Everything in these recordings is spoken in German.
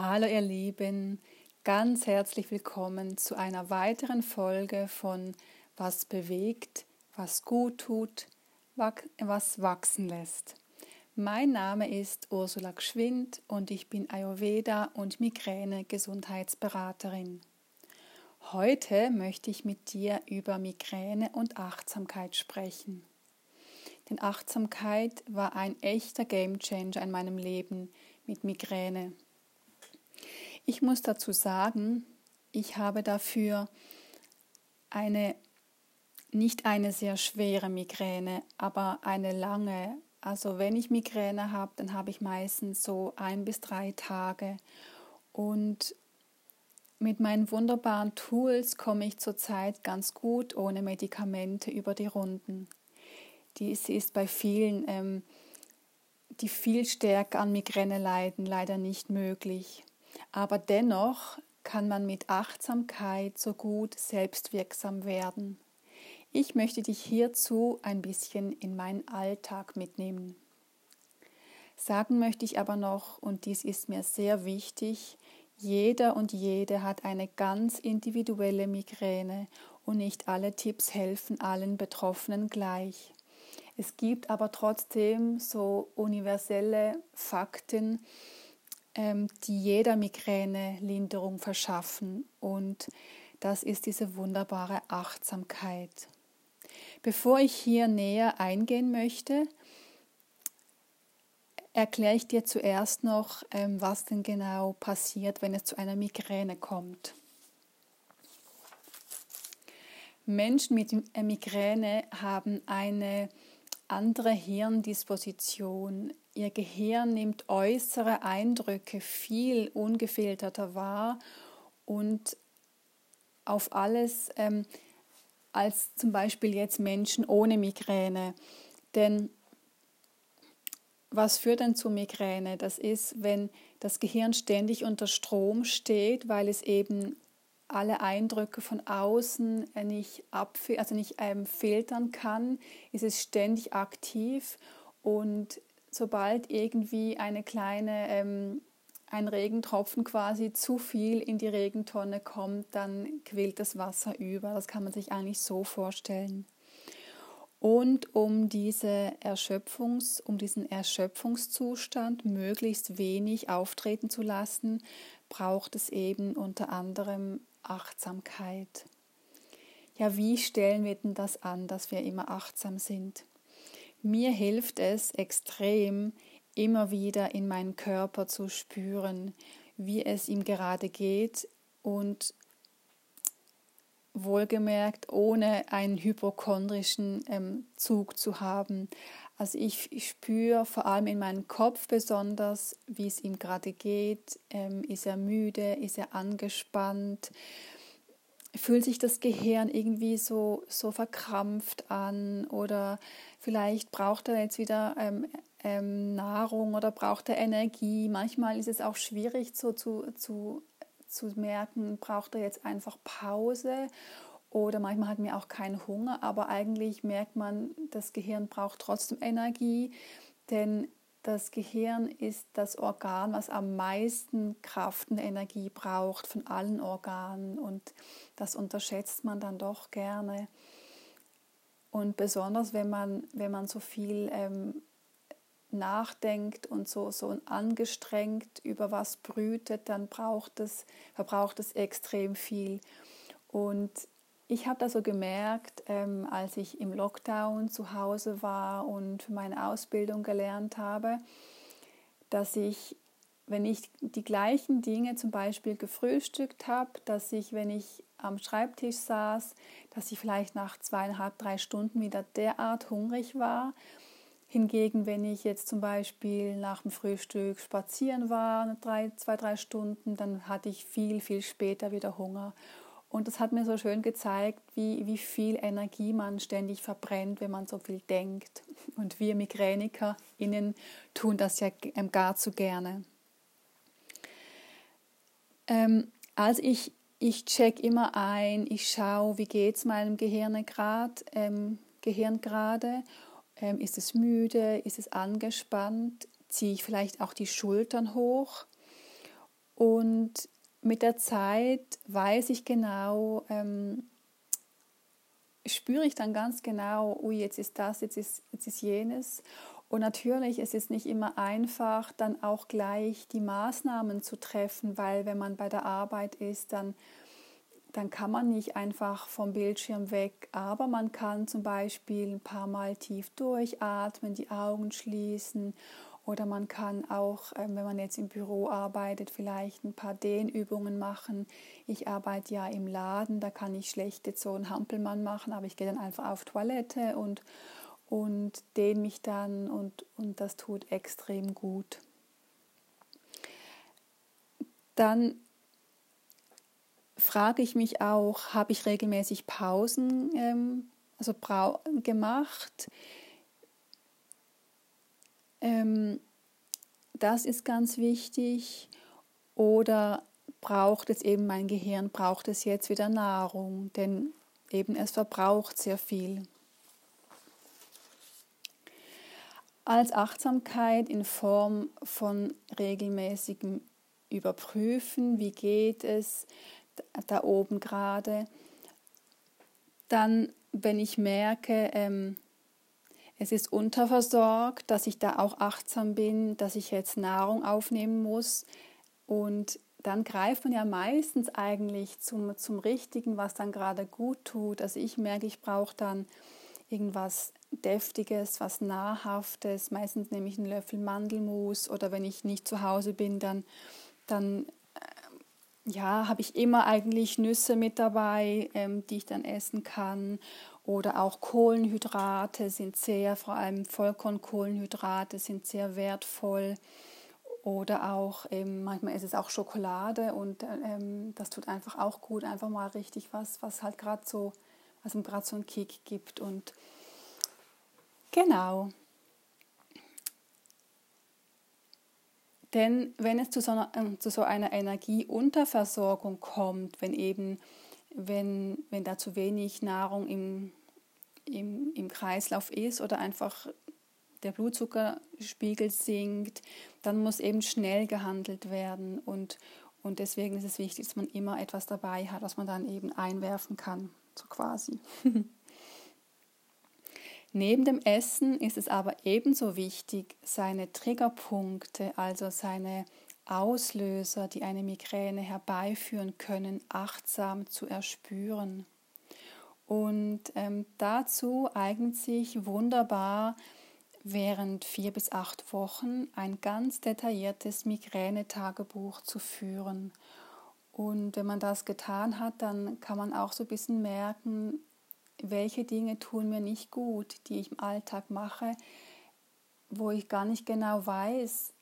Hallo ihr Lieben, ganz herzlich willkommen zu einer weiteren Folge von Was bewegt, was gut tut, was wachsen lässt. Mein Name ist Ursula Gschwind und ich bin Ayurveda und Migräne Gesundheitsberaterin. Heute möchte ich mit dir über Migräne und Achtsamkeit sprechen. Denn Achtsamkeit war ein echter Gamechanger in meinem Leben mit Migräne. Ich muss dazu sagen, ich habe dafür eine nicht eine sehr schwere Migräne, aber eine lange. Also wenn ich Migräne habe, dann habe ich meistens so ein bis drei Tage. Und mit meinen wunderbaren Tools komme ich zurzeit ganz gut ohne Medikamente über die Runden. Dies ist bei vielen, ähm, die viel stärker an Migräne leiden, leider nicht möglich. Aber dennoch kann man mit Achtsamkeit so gut selbstwirksam werden. Ich möchte dich hierzu ein bisschen in meinen Alltag mitnehmen. Sagen möchte ich aber noch, und dies ist mir sehr wichtig, jeder und jede hat eine ganz individuelle Migräne und nicht alle Tipps helfen allen Betroffenen gleich. Es gibt aber trotzdem so universelle Fakten, die jeder Migräne Linderung verschaffen. Und das ist diese wunderbare Achtsamkeit. Bevor ich hier näher eingehen möchte, erkläre ich dir zuerst noch, ähm, was denn genau passiert, wenn es zu einer Migräne kommt. Menschen mit Migräne haben eine andere Hirndisposition. Ihr Gehirn nimmt äußere Eindrücke viel ungefilterter wahr und auf alles ähm, als zum Beispiel jetzt Menschen ohne Migräne. Denn was führt denn zu Migräne? Das ist, wenn das Gehirn ständig unter Strom steht, weil es eben alle Eindrücke von außen nicht, also nicht ähm, filtern kann, ist es ständig aktiv und sobald irgendwie eine kleine, ähm, ein Regentropfen quasi zu viel in die Regentonne kommt, dann quillt das Wasser über. Das kann man sich eigentlich so vorstellen. Und um, diese Erschöpfungs, um diesen Erschöpfungszustand möglichst wenig auftreten zu lassen, braucht es eben unter anderem Achtsamkeit. Ja, wie stellen wir denn das an, dass wir immer achtsam sind? Mir hilft es extrem, immer wieder in meinen Körper zu spüren, wie es ihm gerade geht und wohlgemerkt ohne einen hypochondrischen ähm, Zug zu haben. Also ich, ich, spüre vor allem in meinem Kopf besonders, wie es ihm gerade geht. Ähm, ist er müde? Ist er angespannt? Fühlt sich das Gehirn irgendwie so, so verkrampft an? Oder vielleicht braucht er jetzt wieder ähm, ähm, Nahrung oder braucht er Energie? Manchmal ist es auch schwierig so zu, zu, zu merken, braucht er jetzt einfach Pause oder manchmal hat man auch keinen Hunger, aber eigentlich merkt man, das Gehirn braucht trotzdem Energie, denn das Gehirn ist das Organ, was am meisten Kraft und Energie braucht von allen Organen und das unterschätzt man dann doch gerne. Und besonders wenn man, wenn man so viel ähm, nachdenkt und so, so angestrengt über was brütet, dann braucht es, verbraucht es extrem viel. Und ich habe da so gemerkt, ähm, als ich im Lockdown zu Hause war und meine Ausbildung gelernt habe, dass ich, wenn ich die gleichen Dinge zum Beispiel gefrühstückt habe, dass ich, wenn ich am Schreibtisch saß, dass ich vielleicht nach zweieinhalb, drei Stunden wieder derart hungrig war. Hingegen, wenn ich jetzt zum Beispiel nach dem Frühstück spazieren war, drei, zwei, drei Stunden, dann hatte ich viel, viel später wieder Hunger. Und das hat mir so schön gezeigt, wie, wie viel Energie man ständig verbrennt, wenn man so viel denkt. Und wir MigränikerInnen tun das ja ähm, gar zu gerne. Ähm, also ich, ich check immer ein, ich schaue, wie geht es meinem Gehirn ähm, Gehirn gerade. Ähm, ist es müde? Ist es angespannt? Ziehe ich vielleicht auch die Schultern hoch? Und mit der Zeit weiß ich genau, ähm, spüre ich dann ganz genau, ui, jetzt ist das, jetzt ist, jetzt ist jenes. Und natürlich ist es nicht immer einfach, dann auch gleich die Maßnahmen zu treffen, weil wenn man bei der Arbeit ist, dann, dann kann man nicht einfach vom Bildschirm weg, aber man kann zum Beispiel ein paar Mal tief durchatmen, die Augen schließen oder man kann auch, ähm, wenn man jetzt im Büro arbeitet, vielleicht ein paar Dehnübungen machen. Ich arbeite ja im Laden, da kann ich schlecht jetzt so einen Hampelmann machen, aber ich gehe dann einfach auf Toilette und, und dehne mich dann und, und das tut extrem gut. Dann frage ich mich auch, habe ich regelmäßig Pausen ähm, also gemacht? Ähm, das ist ganz wichtig. Oder braucht es eben mein Gehirn, braucht es jetzt wieder Nahrung, denn eben es verbraucht sehr viel. Als Achtsamkeit in Form von regelmäßigem Überprüfen, wie geht es da oben gerade. Dann, wenn ich merke, ähm, es ist unterversorgt, dass ich da auch achtsam bin, dass ich jetzt Nahrung aufnehmen muss. Und dann greift man ja meistens eigentlich zum, zum Richtigen, was dann gerade gut tut. Also ich merke, ich brauche dann irgendwas Deftiges, was Nahrhaftes. Meistens nehme ich einen Löffel Mandelmus oder wenn ich nicht zu Hause bin, dann, dann äh, ja, habe ich immer eigentlich Nüsse mit dabei, ähm, die ich dann essen kann. Oder auch Kohlenhydrate sind sehr, vor allem Vollkornkohlenhydrate sind sehr wertvoll. Oder auch ähm, manchmal ist es auch Schokolade und ähm, das tut einfach auch gut, einfach mal richtig was, was halt gerade so, was ihm gerade so einen Kick gibt. Und genau. Denn wenn es zu so einer, äh, zu so einer Energieunterversorgung kommt, wenn eben wenn, wenn da zu wenig Nahrung im, im, im Kreislauf ist oder einfach der Blutzuckerspiegel sinkt, dann muss eben schnell gehandelt werden. Und, und deswegen ist es wichtig, dass man immer etwas dabei hat, was man dann eben einwerfen kann, so quasi. Neben dem Essen ist es aber ebenso wichtig, seine Triggerpunkte, also seine Auslöser, die eine Migräne herbeiführen können, achtsam zu erspüren. Und ähm, dazu eignet sich wunderbar während vier bis acht Wochen ein ganz detailliertes Migränetagebuch zu führen. Und wenn man das getan hat, dann kann man auch so ein bisschen merken, welche Dinge tun mir nicht gut, die ich im Alltag mache, wo ich gar nicht genau weiß,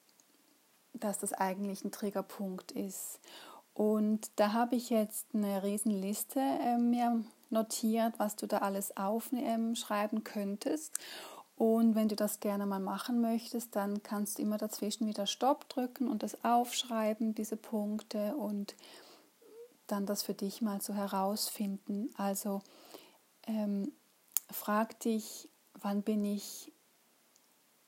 dass das eigentlich ein Triggerpunkt ist. Und da habe ich jetzt eine Riesenliste äh, mir notiert, was du da alles aufschreiben könntest. Und wenn du das gerne mal machen möchtest, dann kannst du immer dazwischen wieder Stopp drücken und das aufschreiben, diese Punkte und dann das für dich mal so herausfinden. Also ähm, frag dich, wann bin ich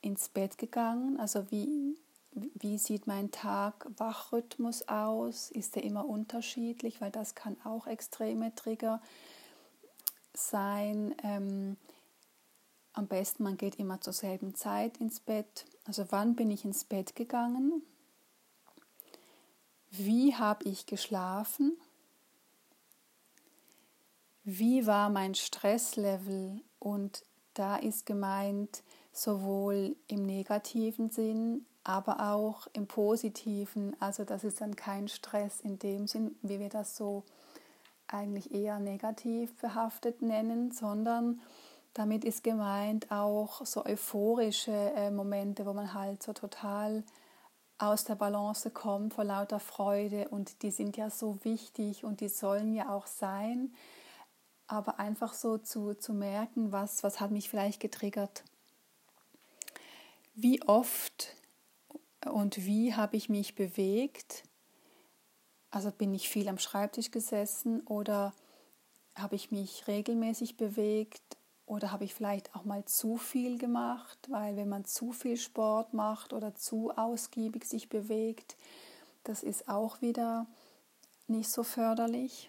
ins Bett gegangen? Also wie, wie sieht mein Tag-Wachrhythmus aus? Ist der immer unterschiedlich? Weil das kann auch extreme Trigger sein. Ähm, am besten, man geht immer zur selben Zeit ins Bett. Also wann bin ich ins Bett gegangen? Wie habe ich geschlafen? Wie war mein Stresslevel? Und da ist gemeint sowohl im negativen Sinn, aber auch im positiven. Also das ist dann kein Stress in dem Sinn, wie wir das so eigentlich eher negativ behaftet nennen, sondern damit ist gemeint auch so euphorische äh, Momente, wo man halt so total aus der Balance kommt vor lauter Freude und die sind ja so wichtig und die sollen ja auch sein, aber einfach so zu, zu merken, was, was hat mich vielleicht getriggert. Wie oft und wie habe ich mich bewegt also bin ich viel am Schreibtisch gesessen oder habe ich mich regelmäßig bewegt oder habe ich vielleicht auch mal zu viel gemacht, weil wenn man zu viel Sport macht oder zu ausgiebig sich bewegt, Das ist auch wieder nicht so förderlich.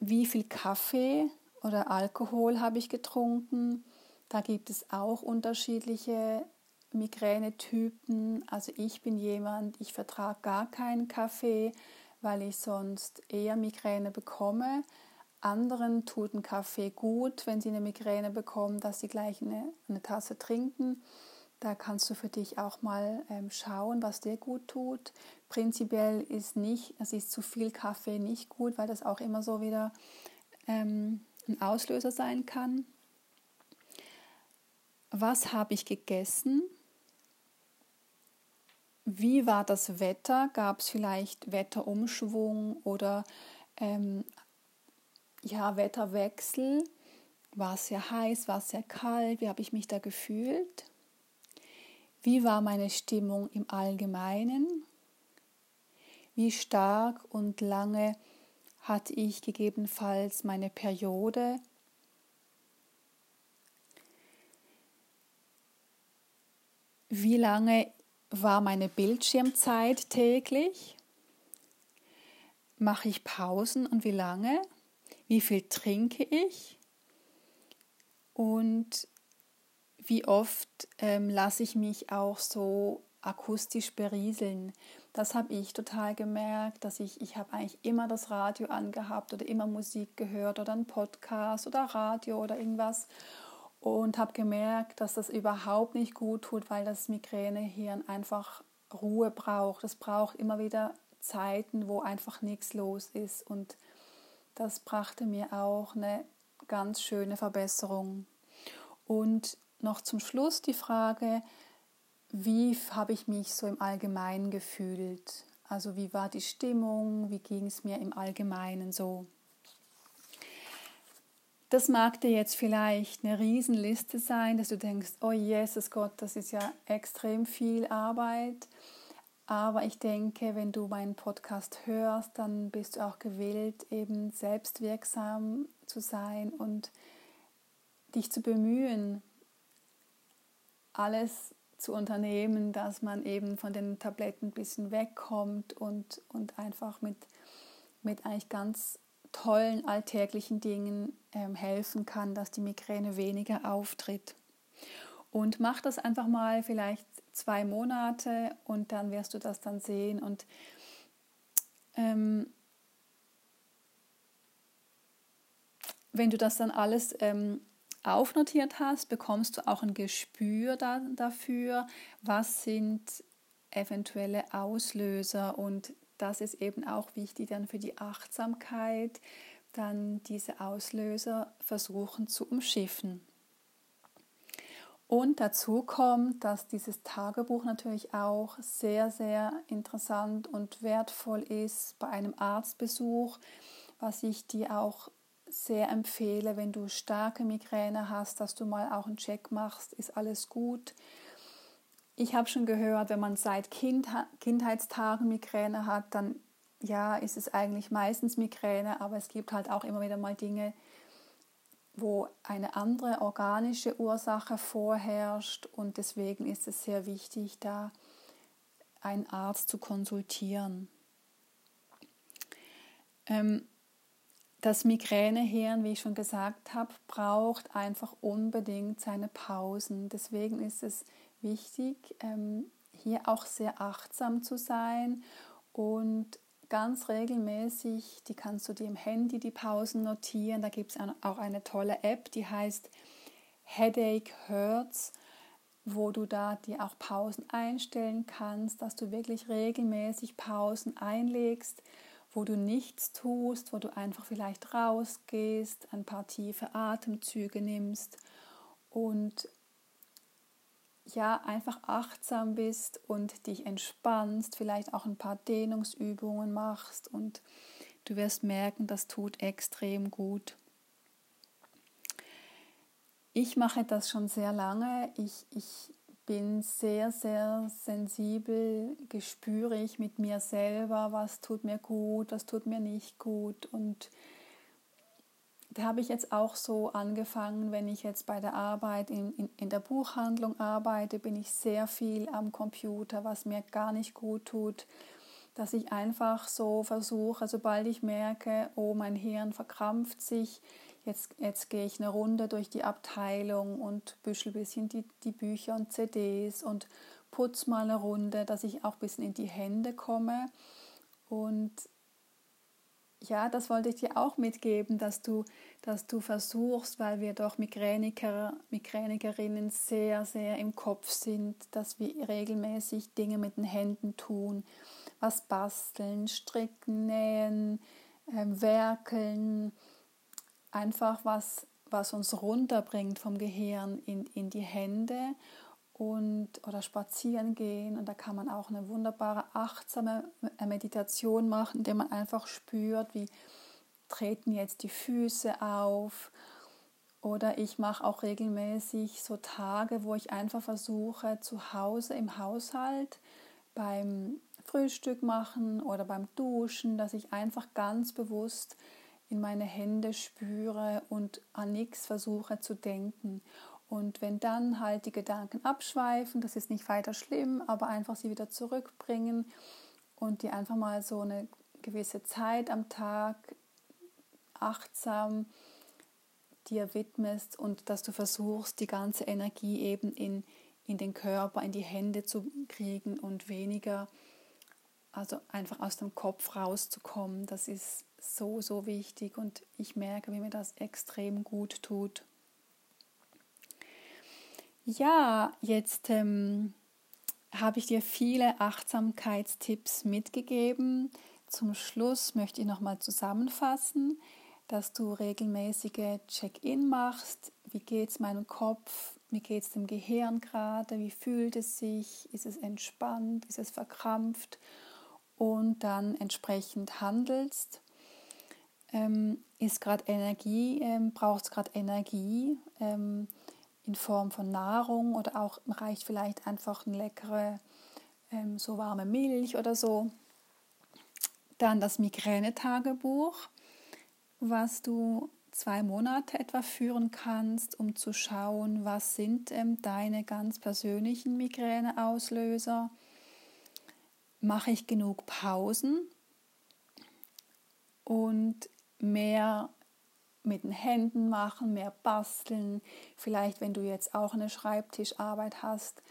Wie viel Kaffee oder Alkohol habe ich getrunken? Da gibt es auch unterschiedliche Migränetypen. Also ich bin jemand, ich vertrage gar keinen Kaffee, weil ich sonst eher Migräne bekomme. Anderen tut ein Kaffee gut, wenn sie eine Migräne bekommen, dass sie gleich eine, eine Tasse trinken. Da kannst du für dich auch mal ähm, schauen, was dir gut tut. Prinzipiell ist nicht, es ist zu viel Kaffee nicht gut, weil das auch immer so wieder ähm, ein Auslöser sein kann. Was habe ich gegessen? Wie war das Wetter? Gab es vielleicht Wetterumschwung oder ähm, ja, Wetterwechsel? War es sehr heiß, war es sehr kalt? Wie habe ich mich da gefühlt? Wie war meine Stimmung im Allgemeinen? Wie stark und lange hatte ich gegebenenfalls meine Periode? Wie lange war meine Bildschirmzeit täglich? Mache ich Pausen und wie lange? Wie viel trinke ich? Und wie oft ähm, lasse ich mich auch so akustisch berieseln? Das habe ich total gemerkt, dass ich, ich habe eigentlich immer das Radio angehabt oder immer Musik gehört oder einen Podcast oder Radio oder irgendwas und habe gemerkt, dass das überhaupt nicht gut tut, weil das Migränehirn einfach Ruhe braucht. Es braucht immer wieder Zeiten, wo einfach nichts los ist und das brachte mir auch eine ganz schöne Verbesserung. Und noch zum Schluss die Frage, wie habe ich mich so im Allgemeinen gefühlt? Also wie war die Stimmung? Wie ging es mir im Allgemeinen so? Das mag dir jetzt vielleicht eine Riesenliste sein, dass du denkst, oh Jesus Gott, das ist ja extrem viel Arbeit. Aber ich denke, wenn du meinen Podcast hörst, dann bist du auch gewillt, eben selbstwirksam zu sein und dich zu bemühen, alles zu unternehmen, dass man eben von den Tabletten ein bisschen wegkommt und, und einfach mit, mit eigentlich ganz tollen alltäglichen Dingen ähm, helfen kann, dass die Migräne weniger auftritt. Und mach das einfach mal vielleicht zwei Monate und dann wirst du das dann sehen. Und ähm, wenn du das dann alles ähm, aufnotiert hast, bekommst du auch ein Gespür da, dafür, was sind eventuelle Auslöser und das ist eben auch wichtig dann für die Achtsamkeit, dann diese Auslöser versuchen zu umschiffen. Und dazu kommt, dass dieses Tagebuch natürlich auch sehr, sehr interessant und wertvoll ist bei einem Arztbesuch, was ich dir auch sehr empfehle, wenn du starke Migräne hast, dass du mal auch einen Check machst, ist alles gut. Ich habe schon gehört, wenn man seit kind, Kindheitstagen Migräne hat, dann ja, ist es eigentlich meistens Migräne, aber es gibt halt auch immer wieder mal Dinge, wo eine andere organische Ursache vorherrscht und deswegen ist es sehr wichtig, da einen Arzt zu konsultieren. Ähm, das Migränehirn, wie ich schon gesagt habe, braucht einfach unbedingt seine Pausen. Deswegen ist es wichtig, ähm, hier auch sehr achtsam zu sein und ganz regelmäßig, die kannst du dir im Handy die Pausen notieren. Da gibt es auch eine tolle App, die heißt Headache Hurts, wo du da dir auch Pausen einstellen kannst, dass du wirklich regelmäßig Pausen einlegst, wo du nichts tust, wo du einfach vielleicht rausgehst, ein paar tiefe Atemzüge nimmst und ja einfach achtsam bist und dich entspannst, vielleicht auch ein paar Dehnungsübungen machst und du wirst merken, das tut extrem gut. Ich mache das schon sehr lange. Ich, ich bin sehr, sehr sensibel, gespürig mit mir selber, was tut mir gut, was tut mir nicht gut und da habe ich jetzt auch so angefangen, wenn ich jetzt bei der Arbeit in, in, in der Buchhandlung arbeite, bin ich sehr viel am Computer, was mir gar nicht gut tut dass ich einfach so versuche, sobald ich merke, oh, mein Hirn verkrampft sich, jetzt, jetzt gehe ich eine Runde durch die Abteilung und büschel ein bisschen die, die Bücher und CDs und putz mal eine Runde, dass ich auch ein bisschen in die Hände komme. Und ja, das wollte ich dir auch mitgeben, dass du, dass du versuchst, weil wir doch Migräniker, Migränikerinnen sehr, sehr im Kopf sind, dass wir regelmäßig Dinge mit den Händen tun, was basteln, stricken, nähen, äh, werkeln, einfach was, was uns runterbringt vom Gehirn in, in die Hände und oder spazieren gehen und da kann man auch eine wunderbare achtsame Meditation machen, indem man einfach spürt, wie treten jetzt die Füße auf oder ich mache auch regelmäßig so Tage, wo ich einfach versuche zu Hause im Haushalt beim Frühstück machen oder beim Duschen, dass ich einfach ganz bewusst in meine Hände spüre und an nichts versuche zu denken. Und wenn dann halt die Gedanken abschweifen, das ist nicht weiter schlimm, aber einfach sie wieder zurückbringen und die einfach mal so eine gewisse Zeit am Tag achtsam dir widmest und dass du versuchst, die ganze Energie eben in, in den Körper, in die Hände zu kriegen und weniger, also einfach aus dem Kopf rauszukommen. Das ist so, so wichtig und ich merke, wie mir das extrem gut tut. Ja, jetzt ähm, habe ich dir viele Achtsamkeitstipps mitgegeben. Zum Schluss möchte ich nochmal zusammenfassen, dass du regelmäßige Check-in machst. Wie geht es meinem Kopf? Wie geht es dem Gehirn gerade? Wie fühlt es sich? Ist es entspannt? Ist es verkrampft? Und dann entsprechend handelst. Ähm, ist gerade Energie, ähm, braucht es gerade Energie? Ähm, in Form von Nahrung oder auch reicht vielleicht einfach eine leckere, ähm, so warme Milch oder so. Dann das Migränetagebuch, was du zwei Monate etwa führen kannst, um zu schauen, was sind ähm, deine ganz persönlichen Migräneauslöser. Mache ich genug Pausen und mehr mit den Händen machen, mehr basteln. Vielleicht, wenn du jetzt auch eine Schreibtischarbeit hast,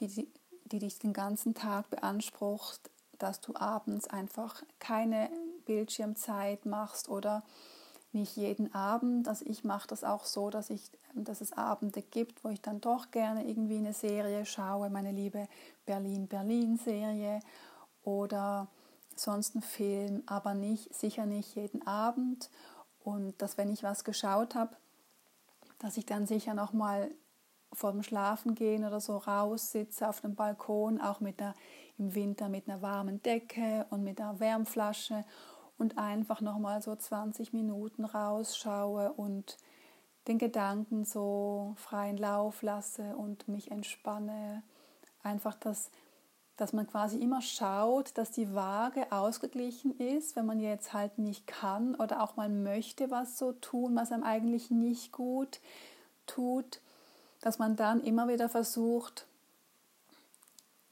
die, die, dich den ganzen Tag beansprucht, dass du abends einfach keine Bildschirmzeit machst oder nicht jeden Abend. Also ich mache das auch so, dass, ich, dass es Abende gibt, wo ich dann doch gerne irgendwie eine Serie schaue, meine liebe Berlin-Berlin-Serie oder sonst einen Film, aber nicht, sicher nicht jeden Abend. Und dass wenn ich was geschaut habe, dass ich dann sicher noch mal vor dem Schlafengehen oder so raus sitze auf dem Balkon, auch mit der, im Winter mit einer warmen Decke und mit einer Wärmflasche und einfach noch mal so 20 Minuten rausschaue und den Gedanken so freien Lauf lasse und mich entspanne. Einfach das dass man quasi immer schaut, dass die Waage ausgeglichen ist, wenn man jetzt halt nicht kann oder auch mal möchte was so tun, was einem eigentlich nicht gut tut, dass man dann immer wieder versucht,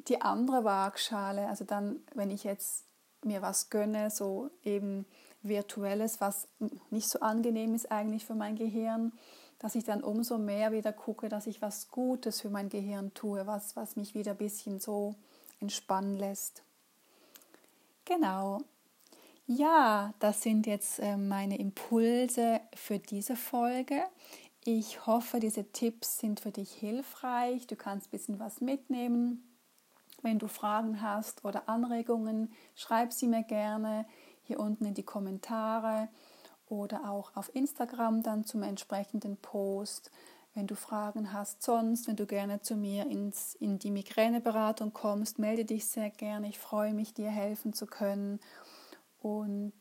die andere Waagschale, also dann, wenn ich jetzt mir was gönne, so eben virtuelles, was nicht so angenehm ist eigentlich für mein Gehirn, dass ich dann umso mehr wieder gucke, dass ich was Gutes für mein Gehirn tue, was, was mich wieder ein bisschen so entspannen lässt. Genau. Ja, das sind jetzt äh, meine Impulse für diese Folge. Ich hoffe, diese Tipps sind für dich hilfreich. Du kannst ein bisschen was mitnehmen. Wenn du Fragen hast oder Anregungen, schreib sie mir gerne hier unten in die Kommentare oder auch auf Instagram dann zum entsprechenden Post. Wenn du Fragen hast sonst, wenn du gerne zu mir ins, in die Migräneberatung kommst, melde dich sehr gerne. Ich freue mich, dir helfen zu können. Und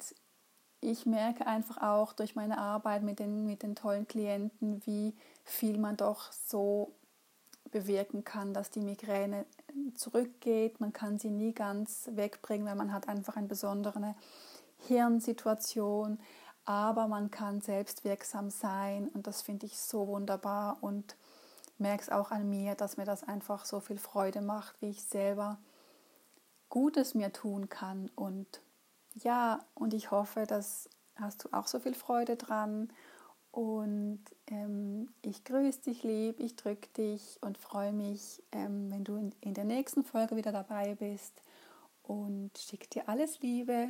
ich merke einfach auch durch meine Arbeit mit den, mit den tollen Klienten, wie viel man doch so bewirken kann, dass die Migräne zurückgeht. Man kann sie nie ganz wegbringen, weil man hat einfach eine besondere Hirnsituation. Aber man kann selbstwirksam sein und das finde ich so wunderbar und merke es auch an mir, dass mir das einfach so viel Freude macht, wie ich selber Gutes mir tun kann und ja, und ich hoffe, dass hast du auch so viel Freude dran und ähm, ich grüße dich lieb, ich drücke dich und freue mich, ähm, wenn du in, in der nächsten Folge wieder dabei bist und schicke dir alles Liebe.